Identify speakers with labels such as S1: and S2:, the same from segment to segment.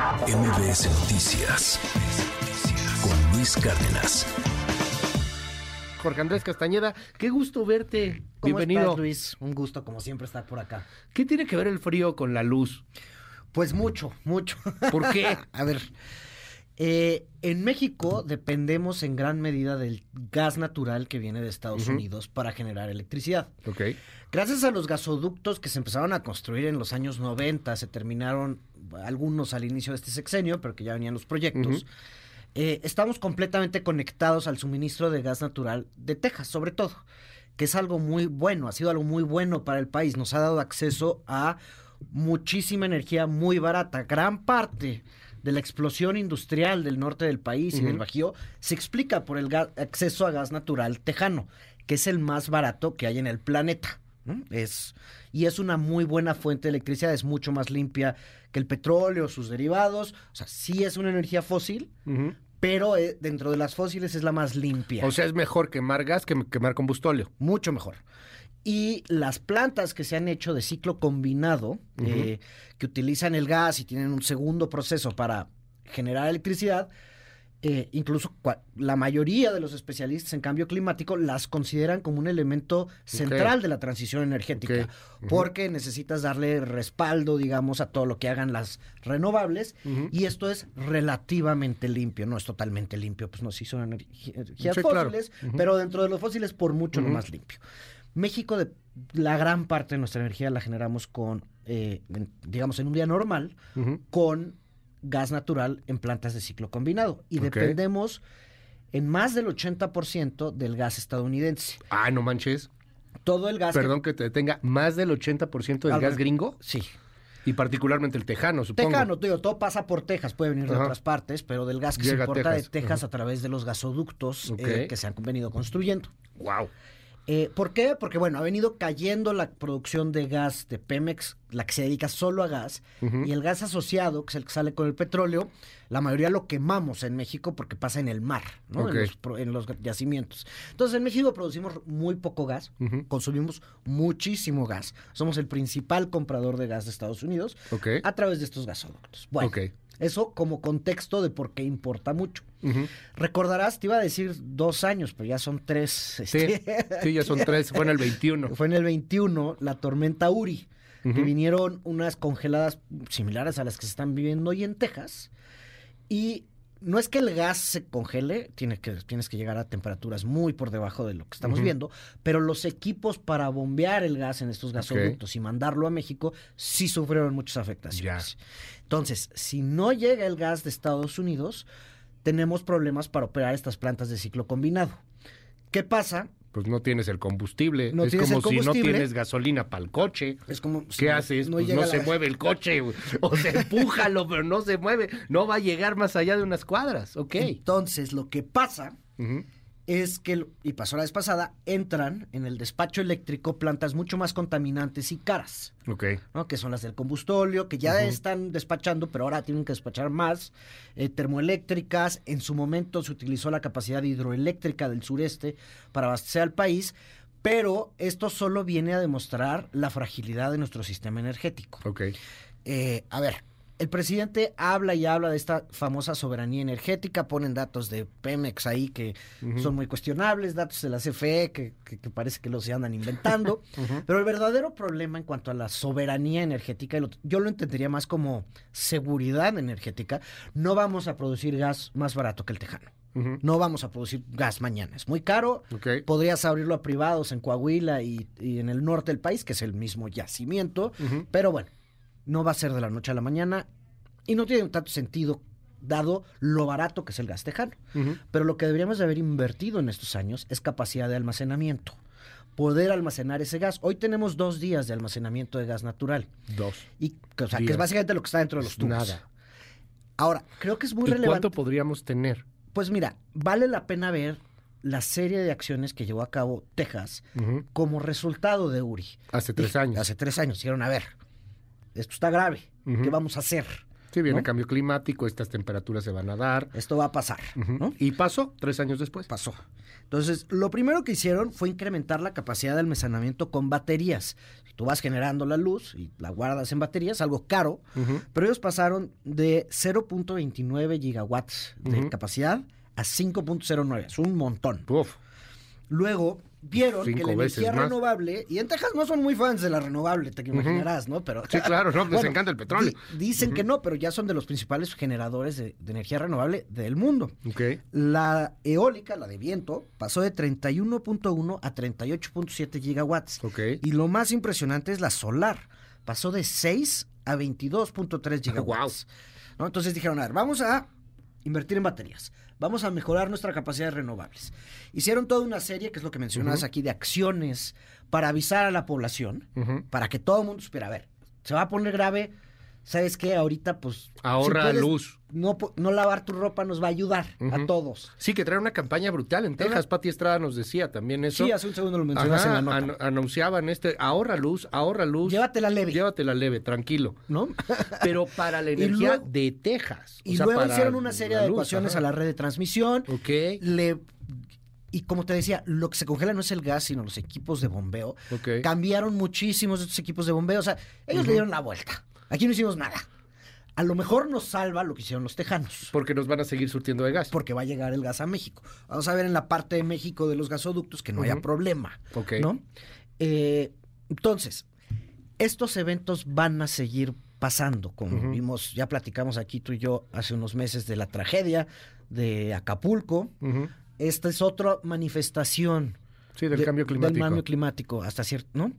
S1: MBS Noticias con Luis Cárdenas.
S2: Jorge Andrés Castañeda, qué gusto verte.
S3: ¿Cómo
S2: Bienvenido.
S3: estás, Luis? Un gusto, como siempre, estar por acá.
S2: ¿Qué tiene que ver el frío con la luz?
S3: Pues mucho, mucho.
S2: ¿Por qué?
S3: A ver, eh, en México dependemos en gran medida del gas natural que viene de Estados Unidos para generar electricidad.
S2: Ok.
S3: Gracias a los gasoductos que se empezaron a construir en los años 90, se terminaron algunos al inicio de este sexenio, pero que ya venían los proyectos. eh, estamos completamente conectados al suministro de gas natural de Texas, sobre todo, que es algo muy bueno, ha sido algo muy bueno para el país. Nos ha dado acceso a muchísima energía muy barata. Gran parte de la explosión industrial del norte del país y del Bajío se explica por el acceso a gas natural tejano, que es el más barato que hay en el planeta. ¿no? Es, y es una muy buena fuente de electricidad, es mucho más limpia que el petróleo, sus derivados. O sea, sí es una energía fósil, pero eh, dentro de las fósiles es la más limpia.
S2: O sea, es mejor quemar gas que quemar combustóleo.
S3: mucho mejor. Y las plantas que se han hecho de ciclo combinado, eh, que utilizan el gas y tienen un segundo proceso para generar electricidad, eh, incluso la mayoría de los especialistas en cambio climático las consideran como un elemento central de la transición energética, porque necesitas darle respaldo, digamos, a todo lo que hagan las renovables, y esto es relativamente limpio, no es totalmente limpio, pues no, sí son energías
S2: Sí, claro.
S3: fósiles, pero dentro de los fósiles por mucho lo más limpio. México, de, la gran parte de nuestra energía la generamos con, eh, en- digamos, en un día normal, con gas natural en plantas de ciclo combinado. Y dependemos en más del 80% del gas estadounidense.
S2: Ah, no manches.
S3: Todo el gas...
S2: Perdón que te detenga. ¿Más del 80% del
S3: Al
S2: gas gringo?
S3: Sí.
S2: Y particularmente el tejano, supongo.
S3: Tejano, te digo, todo pasa por Texas, puede venir de
S2: Ajá.
S3: otras partes, pero del gas que
S2: Llega
S3: se importa
S2: Texas,
S3: de Texas
S2: ajá.
S3: a través de los gasoductos eh, que se han venido construyendo.
S2: Wow.
S3: Eh, ¿Por qué? Porque, bueno, ha venido cayendo la producción de gas de Pemex, la que se dedica solo a gas, y el gas asociado, que es el que sale con el petróleo, la mayoría lo quemamos en México porque pasa en el mar, ¿no? En, los, en los yacimientos. Entonces, en México producimos muy poco gas, consumimos muchísimo gas. Somos el principal comprador de gas de Estados Unidos a través de estos gasoductos. Bueno,
S2: Ok.
S3: Eso como contexto de por qué importa mucho. Recordarás, te iba a decir dos años, pero ya son tres.
S2: Sí,
S3: este,
S2: sí, ya son tres. Fue en el 21.
S3: fue en el 21 la tormenta Uri, que vinieron unas congeladas similares a las que se están viviendo hoy en Texas. Y no es que el gas se congele, tiene que, tienes que llegar a temperaturas muy por debajo de lo que estamos viendo, pero los equipos para bombear el gas en estos gasoductos y mandarlo a México sí sufrieron muchas afectaciones. Entonces, si no llega el gas de Estados Unidos, tenemos problemas para operar estas plantas de ciclo combinado. ¿Qué pasa?
S2: Pues no tienes el combustible.
S3: No
S2: es como si no tienes gasolina para el coche.
S3: Es como si
S2: ¿Qué
S3: no-
S2: haces?
S3: no
S2: pues se mueve el coche. O sea, empújalo, pero no se mueve. No va a llegar más allá de unas cuadras. Ok.
S3: Entonces, lo que pasa. Es que, y pasó la vez pasada, entran en el despacho eléctrico plantas mucho más contaminantes y caras,
S2: Ok.
S3: ¿no? Que son las del combustóleo, que ya están despachando, pero ahora tienen que despachar más, eh, termoeléctricas. En su momento se utilizó la capacidad hidroeléctrica del sureste para abastecer al país, pero esto solo viene a demostrar la fragilidad de nuestro sistema energético.
S2: Ok.
S3: Eh, a ver, el presidente habla y habla de esta famosa soberanía energética, ponen datos de Pemex ahí que son muy cuestionables, datos de la CFE que, que- que parece que los se andan inventando, pero el verdadero problema en cuanto a la soberanía energética, yo lo entendería más como seguridad energética, no vamos a producir gas más barato que el tejano. No vamos a producir gas mañana. Es muy caro. Podrías abrirlo a privados en Coahuila y, y en el norte del país, que es el mismo yacimiento. Pero bueno, no va a ser de la noche a la mañana y no tiene tanto sentido dado lo barato que es el gas tejano. Pero lo que deberíamos de haber invertido en estos años es capacidad de almacenamiento. Poder almacenar ese gas. Hoy tenemos dos días de almacenamiento de gas natural.
S2: Dos.
S3: Y, o sea, que es básicamente lo que está dentro de los tubos.
S2: nada.
S3: Ahora, creo que es muy
S2: ¿Y
S3: relevante.
S2: cuánto podríamos tener?
S3: Pues mira, vale la pena ver la serie de acciones que llevó a cabo Texas como resultado de Uri.
S2: Hace tres años.
S3: Hace tres años. Dijeron, a ver, esto está grave. ¿Qué vamos a hacer?
S2: Sí, viene
S3: ¿no?
S2: cambio climático, estas temperaturas se van a dar.
S3: Esto va a pasar.
S2: Y pasó tres años después.
S3: Pasó. Entonces, lo primero que hicieron fue incrementar la capacidad de almacenamiento con baterías. Tú vas generando la luz y la guardas en baterías, algo caro, pero ellos pasaron de 0.29 gigawatts de
S2: Ujú.
S3: capacidad a 5.09. Es un montón.
S2: Uf.
S3: Luego vieron que la energía
S2: más.
S3: renovable, y en Texas no son muy fans de la renovable, te imaginarás, ¿no? Pero
S2: Sí, claro, no, les encanta el petróleo.
S3: di- dicen que no, pero ya son de los principales generadores de, de energía renovable del mundo.
S2: Ok.
S3: La eólica, la de viento, pasó de 31.1 a 38.7 gigawatts.
S2: Ok.
S3: Y lo más impresionante es la solar. Pasó de 6 a 22.3 gigawatts. ¿no? Entonces dijeron, a ver, vamos a invertir en baterías. Vamos a mejorar nuestra capacidad de renovables. Hicieron toda una serie, que es lo que mencionabas aquí, de acciones para avisar a la población, para que todo el mundo supiera, a ver, se va a poner grave, ¿sabes qué? Ahorita, pues...
S2: Ahorra
S3: puedes
S2: luz.
S3: No, no lavar tu ropa nos va a ayudar a todos.
S2: Sí, que trae una campaña brutal en Texas. Pati Estrada nos decía también eso.
S3: Sí, hace un segundo lo mencionas
S2: Ajá,
S3: en la nota.
S2: an- anunciaban este, ahorra luz, ahorra luz.
S3: Llévatela leve.
S2: Llévatela leve, tranquilo.
S3: ¿No?
S2: Pero para la energía
S3: luego-
S2: de Texas. o
S3: Y
S2: sea,
S3: luego
S2: para
S3: hicieron una serie de adecuaciones a la red de transmisión.
S2: Ok.
S3: Le y como te decía, lo que se congela no es el gas, sino los equipos de bombeo.
S2: Ok.
S3: Cambiaron muchísimos de estos equipos de bombeo. O sea, ellos le dieron la vuelta. Aquí no hicimos nada. A lo mejor nos salva lo que hicieron los tejanos.
S2: Porque nos van a seguir surtiendo de gas.
S3: Porque va a llegar el gas a México. Vamos a ver en la parte de México de los gasoductos que no haya problema.
S2: Ok.
S3: ¿No? Eh, entonces, estos eventos van a seguir pasando. Como vimos, ya platicamos aquí tú y yo hace unos meses de la tragedia de Acapulco. Esta es otra manifestación.
S2: Sí, del
S3: de-
S2: cambio climático.
S3: Del cambio climático, hasta cierto, ¿no?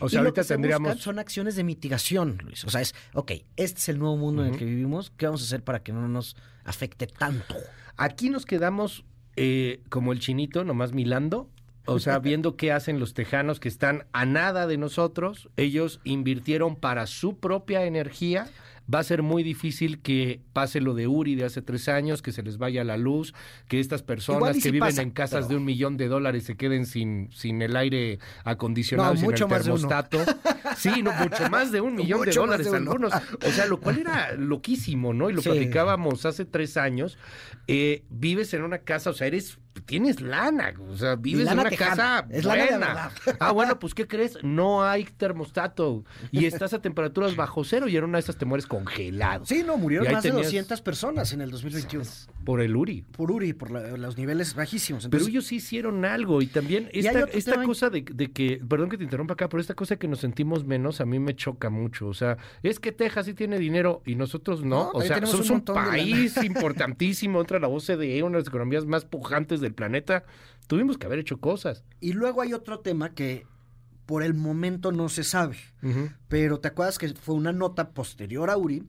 S2: O
S3: Y
S2: sea,
S3: lo
S2: ahorita
S3: que se
S2: tendríamos.
S3: son acciones de mitigación, Luis. O sea, es, ok, este es el nuevo mundo en el que vivimos. ¿Qué vamos a hacer para que no nos afecte tanto?
S2: Aquí nos quedamos eh, como el chinito, nomás milando. O sea, viendo qué hacen los tejanos que están a nada de nosotros. Ellos invirtieron para su propia energía. Va a ser muy difícil que pase lo de Uri de hace tres años, que se les vaya la luz, que estas personas que viven
S3: pasa,
S2: en casas
S3: pero-
S2: de un millón de dólares se queden sin, sin el aire acondicionado,
S3: No,
S2: sin
S3: mucho
S2: el termostato. Sí, no, mucho más de un millón de
S3: Mucho
S2: dólares
S3: de
S2: algunos. O sea, lo cual era loquísimo, ¿no? Y lo
S3: Sí.
S2: platicábamos hace tres años. Eh, vives en una casa, o sea, eres, tienes lana, o sea, vives en una
S3: tejana,
S2: casa
S3: es lana de.
S2: Ah, bueno, pues, ¿qué crees? No hay termostato y estás a temperaturas bajo cero y en una de esas te mueres congelado.
S3: Sí, no, murieron más de
S2: tenías-
S3: 200 personas en el 2021.
S2: Por el Uri.
S3: Por Uri, por la- los niveles bajísimos.
S2: Pero
S3: Entonces,
S2: ellos sí hicieron algo y también esta, cosa de, de que, perdón que te interrumpa acá, pero esta cosa de que nos sentimos menos a mí me choca mucho. O sea, es que Texas sí tiene dinero y nosotros no.
S3: No,
S2: o sea, somos
S3: un
S2: un,
S3: de
S2: país importantísimo, entra la OCDE, una de las economías más pujantes del planeta. Tuvimos que haber hecho cosas.
S3: Y luego hay otro tema que por el momento no se sabe. Pero te acuerdas que fue una nota posterior a Uri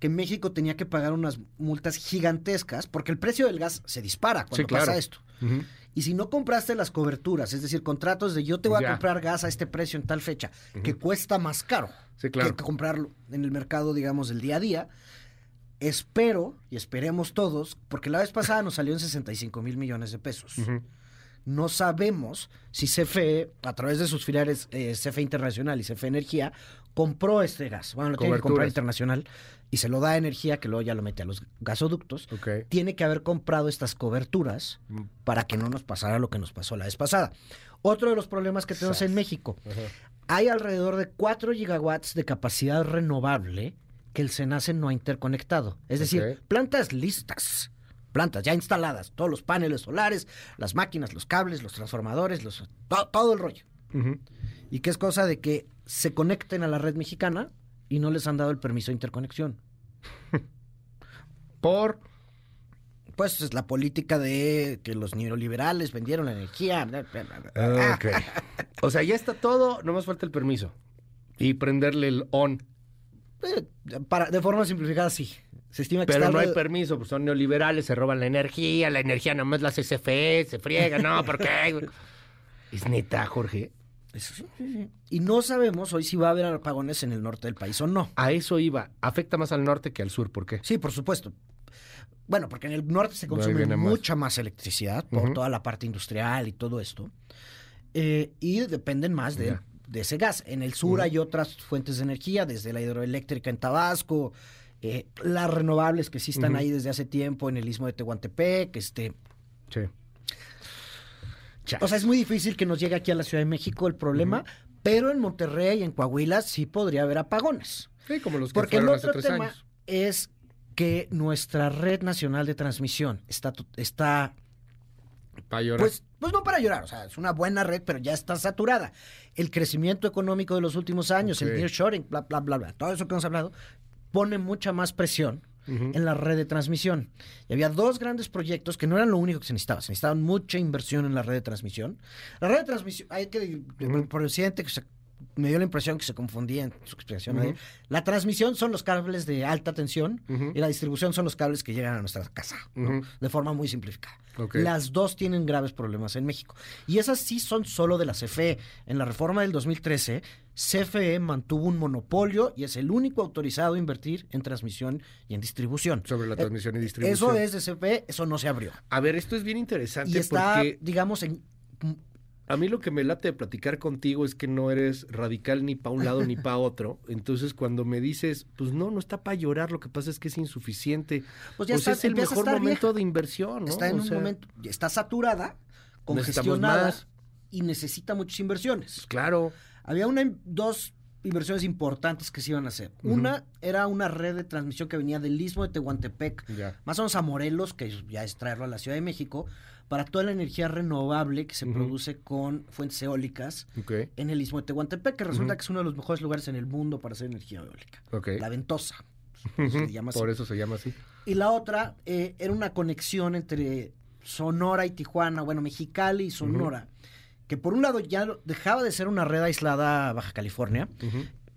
S3: que México tenía que pagar unas multas gigantescas porque el precio del gas se dispara cuando
S2: Sí, claro.
S3: pasa esto. Y si no compraste las coberturas, es decir, contratos de yo te voy
S2: Ya.
S3: a comprar gas a este precio en tal fecha, que cuesta más caro
S2: Sí, claro.
S3: que comprarlo en el mercado, digamos, del día a día, espero y esperemos todos, porque la vez pasada nos salió en 65 mil millones de pesos. No sabemos si CFE, a través de sus filiales eh, CFE Internacional y CFE Energía, compró este gas. Bueno, lo tiene que comprar internacional y se lo da a Energía, que luego ya lo mete a los gasoductos. Tiene que haber comprado estas coberturas
S2: Mm.
S3: para que no nos pasara lo que nos pasó la vez pasada. Otro de los problemas que tenemos
S2: Sas.
S3: en México, hay alrededor de 4 gigawatts de capacidad renovable que el SENACE no ha interconectado. Es decir, plantas listas, plantas ya instaladas, todos los paneles solares, las máquinas, los cables, los transformadores, los, todo el rollo. Y que es cosa de que se conecten a la red mexicana y no les han dado el permiso de interconexión.
S2: Por.
S3: Pues es la política de que los neoliberales vendieron la energía.
S2: O sea, ya está todo, nomás falta el permiso. Y prenderle el on.
S3: Eh, Para, de forma simplificada, sí. Se estima que
S2: Pero no hay permiso, pues son neoliberales, se roban la energía, la energía nomás la CFE, se friega, no, ¿por qué? Es neta, Jorge.
S3: Eso sí, sí, sí. Y no sabemos hoy si va a haber apagones en el norte del país o no.
S2: A eso iba. Afecta más al norte que al sur, ¿por qué?
S3: Sí, por supuesto. Bueno, porque en el norte se consume mucha más electricidad por toda la parte industrial y todo esto. Eh, y dependen más de,
S2: Ya.
S3: De ese gas. En el sur hay otras fuentes de energía, desde la hidroeléctrica en Tabasco, eh, las renovables que sí están ahí desde hace tiempo en el istmo de Tehuantepec, este,
S2: Sí.
S3: o sea, es muy difícil que nos llegue aquí a la Ciudad de México el problema, pero en Monterrey y en Coahuila sí podría haber apagones.
S2: Sí, como los que
S3: Porque el
S2: hace
S3: otro
S2: tres
S3: tema
S2: años.
S3: es que nuestra red nacional de transmisión está, está
S2: Para llorar.
S3: pues, pues no para llorar, o sea, es una buena red, pero ya está saturada. El crecimiento económico de los últimos años,
S2: Ok.
S3: el nearshoring, bla, bla, bla, bla, todo eso que hemos hablado, pone mucha más presión en la red de transmisión. Y había dos grandes proyectos que no eran lo único que se necesitaba, se necesitaba mucha inversión en la red de transmisión. La red de transmisión, hay que, el presidente que se- me dio la impresión que se confundía en su explicación. de- La transmisión son los cables de alta tensión y la distribución son los cables que llegan a nuestra casa, de forma muy simplificada. Las dos tienen graves problemas en México. Y esas sí son solo de la CFE. En la reforma del 2013, CFE mantuvo un monopolio y es el único autorizado a invertir en transmisión y en distribución.
S2: Sobre la
S3: Eh,
S2: transmisión y distribución.
S3: Eso es de CFE, eso no se abrió.
S2: A ver, esto es bien interesante
S3: Y está,
S2: porque
S3: digamos, en...
S2: a mí lo que me late de platicar contigo es que no eres radical ni para un lado ni para otro. Entonces, cuando me dices, pues no, no está para llorar, lo que pasa es que es insuficiente.
S3: Pues ya
S2: Pues
S3: está-
S2: es el mejor momento
S3: vieja.
S2: de inversión, ¿no?
S3: Está en
S2: O
S3: un
S2: sea,
S3: momento, está saturada, congestionada
S2: más.
S3: y necesita muchas inversiones.
S2: Claro.
S3: Había una, dos inversiones importantes que se iban a hacer. Una era una red de transmisión que venía del istmo de Tehuantepec,
S2: Ya.
S3: más o menos a Morelos, que ya es traerlo a la Ciudad de México, para toda la energía renovable que se produce con fuentes eólicas en el istmo de Tehuantepec, que resulta que es uno de los mejores lugares en el mundo para hacer energía eólica. La Ventosa. Se llama así.
S2: Por eso se llama así.
S3: Y la otra eh, era una conexión entre Sonora y Tijuana, bueno, Mexicali y Sonora, que por un lado ya dejaba de ser una red aislada a Baja California.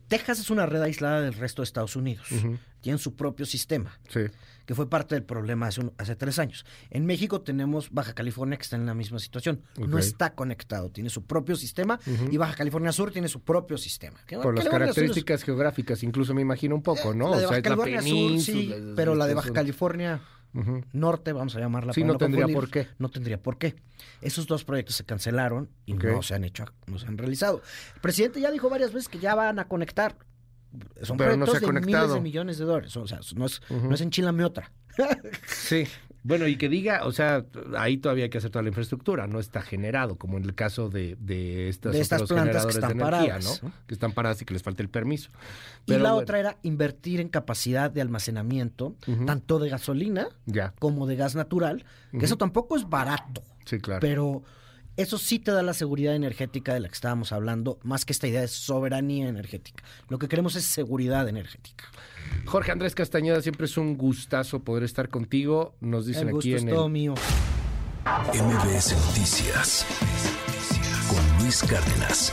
S3: Texas es una red aislada del resto de Estados Unidos.
S2: Ujú.
S3: Tienen su propio sistema,
S2: Sí.
S3: que fue parte del problema hace, un- hace tres años. En México tenemos Baja California que está en la misma situación. No está conectado, tiene su propio sistema y Baja California Sur tiene su propio sistema.
S2: Por las
S3: California
S2: características geográficas, incluso me imagino un poco, ¿no?
S3: La de
S2: O sea,
S3: Baja
S2: es la
S3: California Sur, sí, pero la de Baja
S2: son-
S3: Norte, vamos a llamarla.
S2: Sí,
S3: para
S2: no tendría por qué.
S3: No tendría por qué. Esos dos proyectos se cancelaron y no se han hecho, no se han realizado. El presidente ya dijo varias veces que ya van a conectar. Son
S2: Pero no
S3: proyectos
S2: se ha
S3: de
S2: conectado.
S3: miles de millones de dólares. O sea, no es,
S2: Ujú.
S3: no es enchilame otra.
S2: Sí. Bueno, y que diga, o sea, ahí todavía hay que hacer toda la infraestructura, no está generado, como en el caso de, de estas,
S3: De estas plantas que están
S2: energía,
S3: paradas,
S2: ¿no? Que están paradas y que les falta el permiso.
S3: y la
S2: bueno,
S3: otra era invertir en capacidad de almacenamiento, tanto de gasolina
S2: Ya,
S3: como de gas natural, que eso tampoco es barato.
S2: sí, claro.
S3: Pero eso sí te da la seguridad energética de la que estábamos hablando, más que esta idea de soberanía energética. Lo que queremos es seguridad energética.
S2: Jorge Andrés Castañeda, siempre es un gustazo poder estar contigo. Nos dicen
S3: el gusto
S2: aquí
S3: es
S2: en
S3: todo
S2: el...
S3: mío.
S1: MBS Noticias con Luis Cárdenas.